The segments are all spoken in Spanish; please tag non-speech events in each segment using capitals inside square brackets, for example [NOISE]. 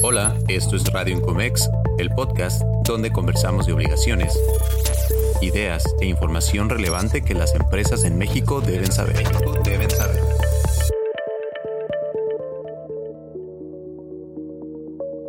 Hola, esto es Radio Incomex, el podcast donde conversamos de obligaciones, ideas e información relevante que las empresas en México deben saber. Deben saber.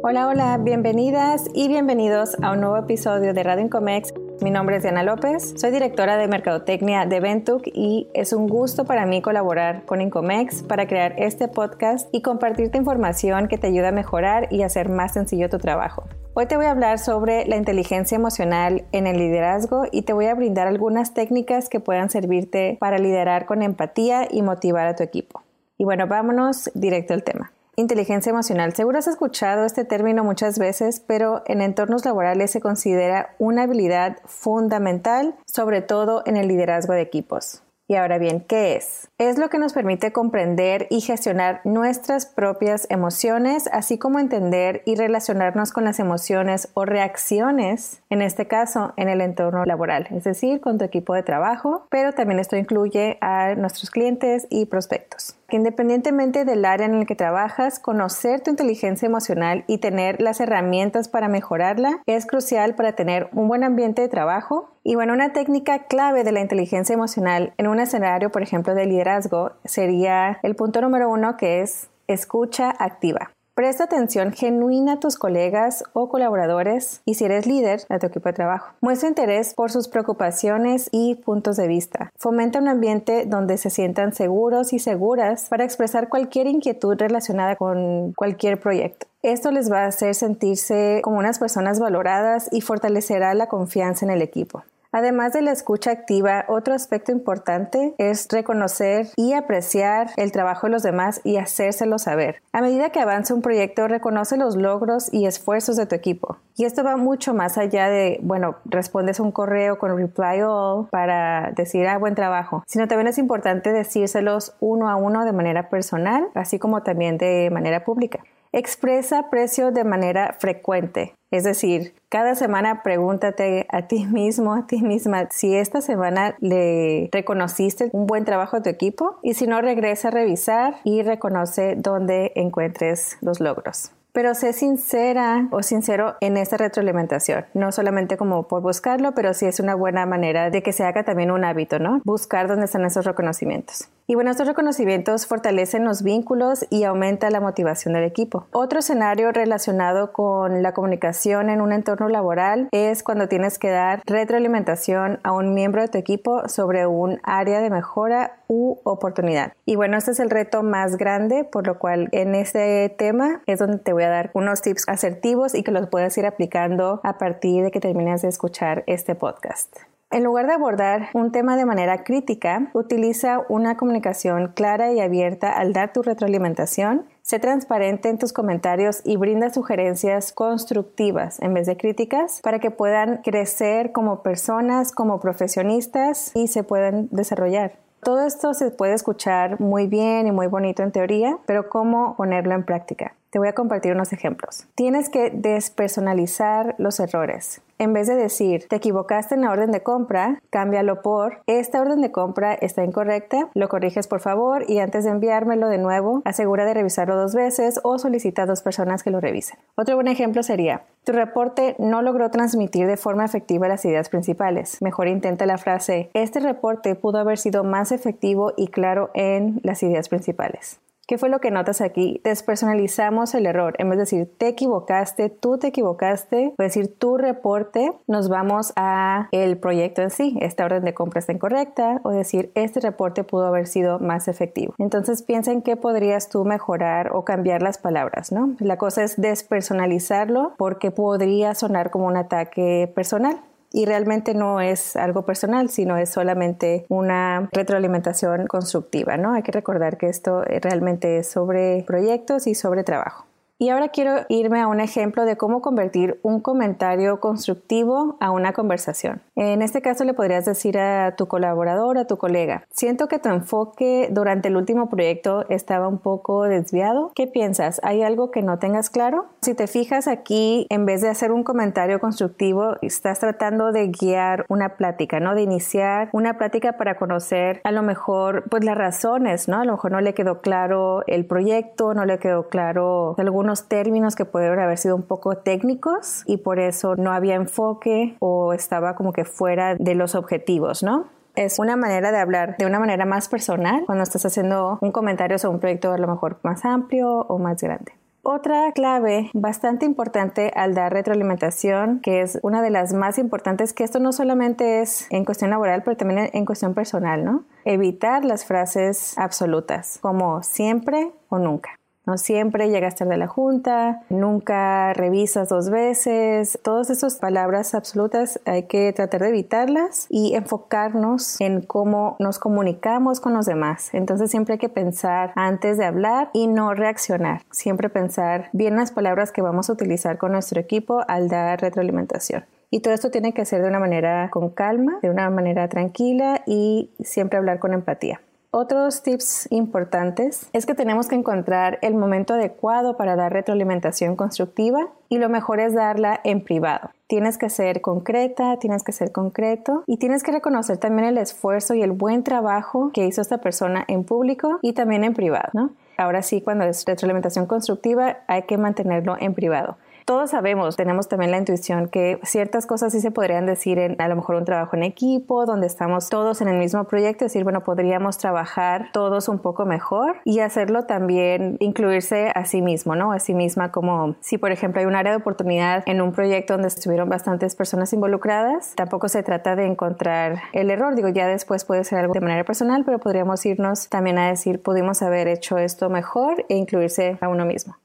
Hola, hola, bienvenidas y bienvenidos a un nuevo episodio de Radio Incomex mi nombre es Diana López, soy directora de Mercadotecnia de Ventuc y es un gusto para mí colaborar con Incomex para crear este podcast y compartirte información que te ayuda a mejorar y hacer más sencillo tu trabajo. Hoy te voy a hablar sobre la inteligencia emocional en el liderazgo y te voy a brindar algunas técnicas que puedan servirte para liderar con empatía y motivar a tu equipo. Y bueno, vámonos directo al tema. Inteligencia emocional. Seguro has escuchado este término muchas veces, pero en entornos laborales se considera una habilidad fundamental, sobre todo en el liderazgo de equipos. Y ahora bien, ¿qué es? Es lo que nos permite comprender y gestionar nuestras propias emociones, así como entender y relacionarnos con las emociones o reacciones, en este caso, en el entorno laboral, es decir, con tu equipo de trabajo, pero también esto incluye a nuestros clientes y prospectos que independientemente del área en el que trabajas, conocer tu inteligencia emocional y tener las herramientas para mejorarla es crucial para tener un buen ambiente de trabajo. Y bueno, una técnica clave de la inteligencia emocional en un escenario, por ejemplo, de liderazgo sería el punto número uno que es escucha activa. Presta atención genuina a tus colegas o colaboradores y si eres líder a tu equipo de trabajo. Muestra interés por sus preocupaciones y puntos de vista. Fomenta un ambiente donde se sientan seguros y seguras para expresar cualquier inquietud relacionada con cualquier proyecto. Esto les va a hacer sentirse como unas personas valoradas y fortalecerá la confianza en el equipo. Además de la escucha activa, otro aspecto importante es reconocer y apreciar el trabajo de los demás y hacérselo saber. A medida que avanza un proyecto, reconoce los logros y esfuerzos de tu equipo. Y esto va mucho más allá de, bueno, respondes un correo con reply all para decir, ah, buen trabajo, sino también es importante decírselos uno a uno de manera personal, así como también de manera pública. Expresa precio de manera frecuente. Es decir, cada semana pregúntate a ti mismo, a ti misma, si esta semana le reconociste un buen trabajo a tu equipo y si no, regresa a revisar y reconoce dónde encuentres los logros pero sé sincera o sincero en esta retroalimentación, no solamente como por buscarlo, pero sí es una buena manera de que se haga también un hábito, ¿no? Buscar dónde están esos reconocimientos. Y bueno, estos reconocimientos fortalecen los vínculos y aumenta la motivación del equipo. Otro escenario relacionado con la comunicación en un entorno laboral es cuando tienes que dar retroalimentación a un miembro de tu equipo sobre un área de mejora u oportunidad. Y bueno, este es el reto más grande, por lo cual en este tema es donde te voy a dar unos tips asertivos y que los puedas ir aplicando a partir de que termines de escuchar este podcast. En lugar de abordar un tema de manera crítica, utiliza una comunicación clara y abierta al dar tu retroalimentación. Sé transparente en tus comentarios y brinda sugerencias constructivas en vez de críticas para que puedan crecer como personas, como profesionistas y se puedan desarrollar. Todo esto se puede escuchar muy bien y muy bonito en teoría, pero ¿cómo ponerlo en práctica? Te voy a compartir unos ejemplos. Tienes que despersonalizar los errores. En vez de decir, te equivocaste en la orden de compra, cámbialo por, esta orden de compra está incorrecta, lo corriges por favor y antes de enviármelo de nuevo, asegura de revisarlo dos veces o solicita a dos personas que lo revisen. Otro buen ejemplo sería, tu reporte no logró transmitir de forma efectiva las ideas principales. Mejor intenta la frase, este reporte pudo haber sido más efectivo y claro en las ideas principales. ¿Qué fue lo que notas aquí? Despersonalizamos el error. En vez de decir te equivocaste, tú te equivocaste, o decir tu reporte, nos vamos a el proyecto en sí. Esta orden de compra está incorrecta o decir este reporte pudo haber sido más efectivo. Entonces piensa en qué podrías tú mejorar o cambiar las palabras, ¿no? La cosa es despersonalizarlo porque podría sonar como un ataque personal y realmente no es algo personal, sino es solamente una retroalimentación constructiva, ¿no? Hay que recordar que esto realmente es sobre proyectos y sobre trabajo. Y ahora quiero irme a un ejemplo de cómo convertir un comentario constructivo a una conversación. En este caso le podrías decir a tu colaborador, a tu colega, siento que tu enfoque durante el último proyecto estaba un poco desviado. ¿Qué piensas? ¿Hay algo que no tengas claro? Si te fijas aquí, en vez de hacer un comentario constructivo, estás tratando de guiar una plática, ¿no? De iniciar una plática para conocer a lo mejor pues las razones, ¿no? A lo mejor no le quedó claro el proyecto, no le quedó claro algún algunos términos que pudieron haber sido un poco técnicos y por eso no había enfoque o estaba como que fuera de los objetivos, ¿no? es una manera de hablar de una manera más personal cuando estás haciendo un comentario sobre un proyecto a lo mejor más amplio o más grande. Otra clave bastante importante al dar retroalimentación, que es una de las más importantes, que esto no solamente es en cuestión laboral, pero también en cuestión personal, ¿no? Evitar las frases absolutas, como siempre o nunca. No siempre llegas tarde a la junta, nunca revisas dos veces. Todas esas palabras absolutas hay que tratar de evitarlas y enfocarnos en cómo nos comunicamos con los demás. Entonces siempre hay que pensar antes de hablar y no reaccionar. Siempre pensar bien las palabras que vamos a utilizar con nuestro equipo al dar retroalimentación. Y todo esto tiene que ser de una manera con calma, de una manera tranquila y siempre hablar con empatía. Otros tips importantes es que tenemos que encontrar el momento adecuado para dar retroalimentación constructiva y lo mejor es darla en privado. Tienes que ser concreta, tienes que ser concreto y tienes que reconocer también el esfuerzo y el buen trabajo que hizo esta persona en público y también en privado, ¿no? Ahora sí, cuando es retroalimentación constructiva hay que mantenerlo en privado todos sabemos, tenemos también la intuición que ciertas cosas sí se podrían decir en a lo mejor un trabajo en equipo, donde estamos todos en el mismo proyecto, decir, bueno, podríamos trabajar todos un poco mejor y hacerlo también, incluirse a sí mismo, ¿no? A sí misma como si, por ejemplo, hay un área de oportunidad en un proyecto donde estuvieron bastantes personas involucradas, tampoco se trata de encontrar el error, digo, ya después puede ser algo de manera personal, pero podríamos irnos también a decir, pudimos haber hecho esto mejor e incluirse a uno mismo.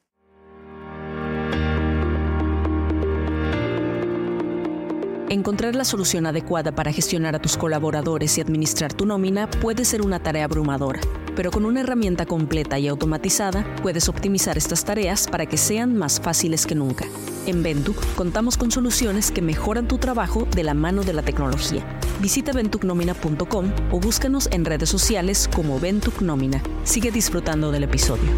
Encontrar la solución adecuada para gestionar a tus colaboradores y administrar tu nómina puede ser una tarea abrumadora, pero con una herramienta completa y automatizada puedes optimizar estas tareas para que sean más fáciles que nunca. En Ventuc contamos con soluciones que mejoran tu trabajo de la mano de la tecnología. Visita ventucnomina.com o búscanos en redes sociales como Ventuc Nómina. Sigue disfrutando del episodio.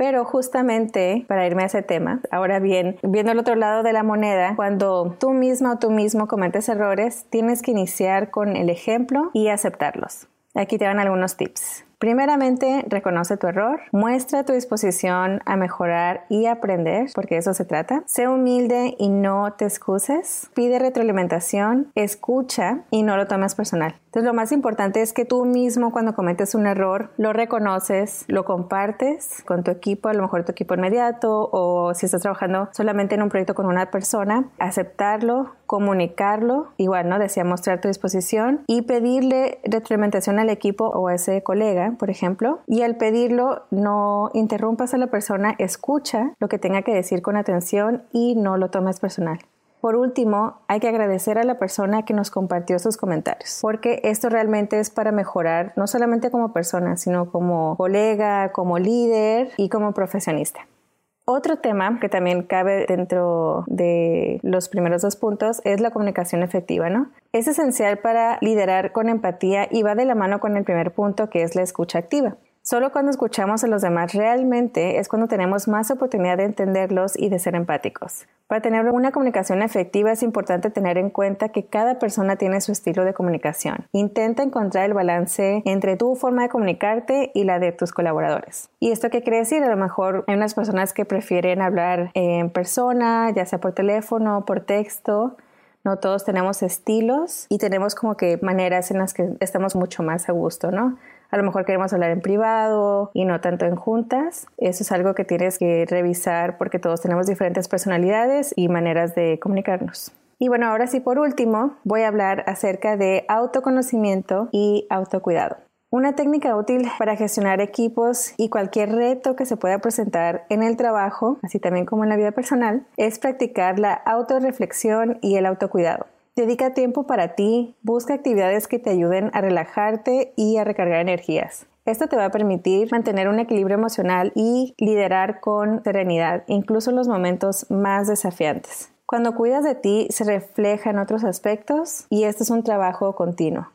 Pero justamente para irme a ese tema, ahora bien, viendo el otro lado de la moneda, cuando tú misma o tú mismo cometes errores, tienes que iniciar con el ejemplo y aceptarlos. Aquí te dan algunos tips. Primeramente, reconoce tu error, muestra tu disposición a mejorar y aprender, porque eso se trata. Sé humilde y no te excuses. Pide retroalimentación, escucha y no lo tomes personal. Entonces, lo más importante es que tú mismo cuando cometes un error lo reconoces, lo compartes con tu equipo, a lo mejor tu equipo inmediato o si estás trabajando solamente en un proyecto con una persona, aceptarlo, comunicarlo, igual, ¿no? Decía mostrar tu disposición y pedirle retroalimentación al equipo o a ese colega por ejemplo, y al pedirlo no interrumpas a la persona, escucha lo que tenga que decir con atención y no lo tomes personal. Por último, hay que agradecer a la persona que nos compartió sus comentarios, porque esto realmente es para mejorar no solamente como persona, sino como colega, como líder y como profesionista. Otro tema que también cabe dentro de los primeros dos puntos es la comunicación efectiva, ¿no? Es esencial para liderar con empatía y va de la mano con el primer punto que es la escucha activa. Solo cuando escuchamos a los demás realmente es cuando tenemos más oportunidad de entenderlos y de ser empáticos. Para tener una comunicación efectiva es importante tener en cuenta que cada persona tiene su estilo de comunicación. Intenta encontrar el balance entre tu forma de comunicarte y la de tus colaboradores. ¿Y esto qué quiere decir? A lo mejor hay unas personas que prefieren hablar en persona, ya sea por teléfono, por texto. No todos tenemos estilos y tenemos como que maneras en las que estamos mucho más a gusto, ¿no? A lo mejor queremos hablar en privado y no tanto en juntas. Eso es algo que tienes que revisar porque todos tenemos diferentes personalidades y maneras de comunicarnos. Y bueno, ahora sí, por último, voy a hablar acerca de autoconocimiento y autocuidado. Una técnica útil para gestionar equipos y cualquier reto que se pueda presentar en el trabajo, así también como en la vida personal, es practicar la autorreflexión y el autocuidado. Dedica tiempo para ti, busca actividades que te ayuden a relajarte y a recargar energías. Esto te va a permitir mantener un equilibrio emocional y liderar con serenidad, incluso en los momentos más desafiantes. Cuando cuidas de ti se refleja en otros aspectos y esto es un trabajo continuo.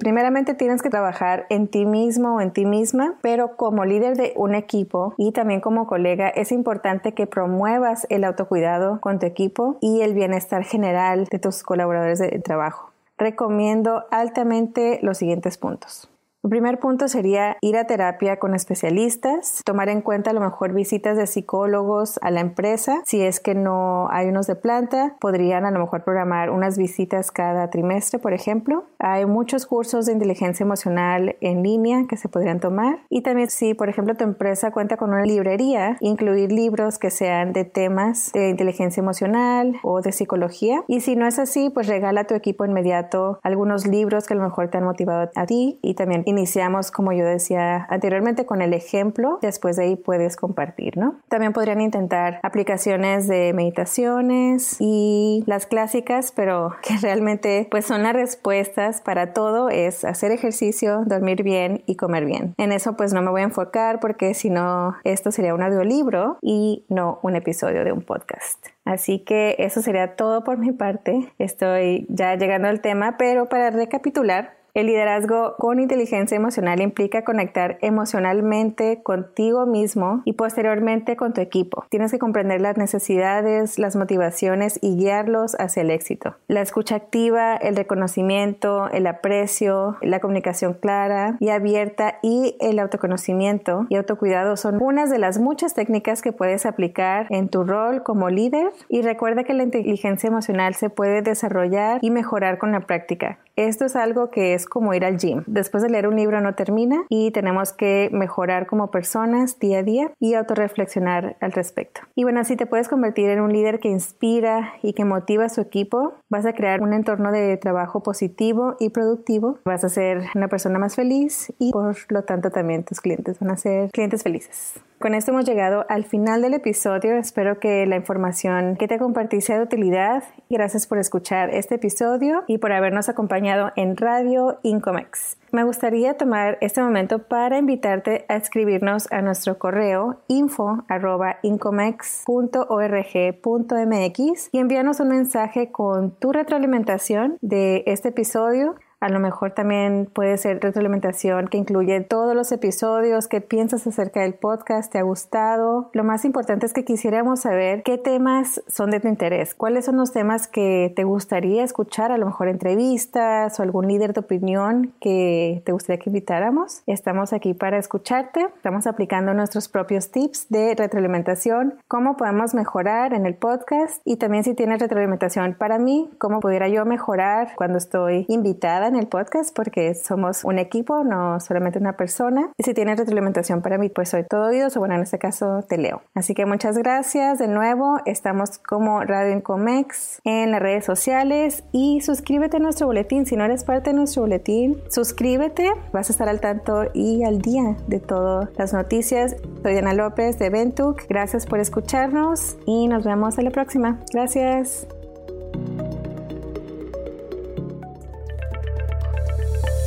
Primeramente tienes que trabajar en ti mismo o en ti misma, pero como líder de un equipo y también como colega es importante que promuevas el autocuidado con tu equipo y el bienestar general de tus colaboradores de trabajo. Recomiendo altamente los siguientes puntos. El primer punto sería ir a terapia con especialistas, tomar en cuenta a lo mejor visitas de psicólogos a la empresa. Si es que no hay unos de planta, podrían a lo mejor programar unas visitas cada trimestre, por ejemplo. Hay muchos cursos de inteligencia emocional en línea que se podrían tomar. Y también si, por ejemplo, tu empresa cuenta con una librería, incluir libros que sean de temas de inteligencia emocional o de psicología. Y si no es así, pues regala a tu equipo inmediato algunos libros que a lo mejor te han motivado a ti y también iniciamos, como yo decía anteriormente, con el ejemplo. Después de ahí puedes compartir, ¿no? También podrían intentar aplicaciones de meditaciones y las clásicas, pero [LAUGHS] que realmente pues son las respuestas para todo es hacer ejercicio, dormir bien y comer bien. En eso pues no me voy a enfocar porque si no esto sería un audiolibro y no un episodio de un podcast. Así que eso sería todo por mi parte. Estoy ya llegando al tema, pero para recapitular, el liderazgo con inteligencia emocional implica conectar emocionalmente contigo mismo y posteriormente con tu equipo. Tienes que comprender las necesidades, las motivaciones y guiarlos hacia el éxito. La escucha activa, el reconocimiento, el aprecio, la comunicación clara y abierta y el autoconocimiento y autocuidado son unas de las muchas técnicas que puedes aplicar en tu rol como líder y recuerda que la inteligencia emocional se puede desarrollar y mejorar con la práctica. Esto es algo que como ir al gym. Después de leer un libro no termina y tenemos que mejorar como personas día a día y autorreflexionar al respecto. Y bueno, si te puedes convertir en un líder que inspira y que motiva a su equipo, vas a crear un entorno de trabajo positivo y productivo, vas a ser una persona más feliz y por lo tanto también tus clientes van a ser clientes felices. Con esto hemos llegado al final del episodio. Espero que la información que te compartí sea de utilidad. Gracias por escuchar este episodio y por habernos acompañado en Radio Incomex. Me gustaría tomar este momento para invitarte a escribirnos a nuestro correo info.incomex.org.mx y enviarnos un mensaje con tu retroalimentación de este episodio a lo mejor también puede ser retroalimentación que incluye todos los episodios, qué piensas acerca del podcast, te ha gustado. Lo más importante es que quisiéramos saber qué temas son de tu interés, cuáles son los temas que te gustaría escuchar, a lo mejor entrevistas o algún líder de opinión que te gustaría que invitáramos. Estamos aquí para escucharte, estamos aplicando nuestros propios tips de retroalimentación, cómo podemos mejorar en el podcast y también si tienes retroalimentación para mí, cómo pudiera yo mejorar cuando estoy invitada en el podcast porque somos un equipo, no solamente una persona. Y si tienes retroalimentación para mí, pues soy todo oídos o bueno, en este caso te leo. Así que muchas gracias de nuevo. Estamos como Radio Incomex en las redes sociales y suscríbete a nuestro boletín. Si no eres parte de nuestro boletín, suscríbete. Vas a estar al tanto y al día de todas las noticias. Soy Diana López de Ventuc. Gracias por escucharnos y nos vemos en la próxima. Gracias.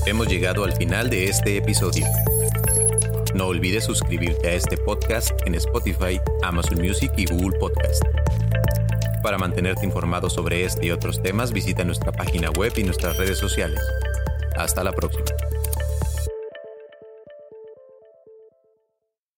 Hemos llegado al final de este episodio. No olvides suscribirte a este podcast en Spotify, Amazon Music y Google Podcast. Para mantenerte informado sobre este y otros temas, visita nuestra página web y nuestras redes sociales. Hasta la próxima.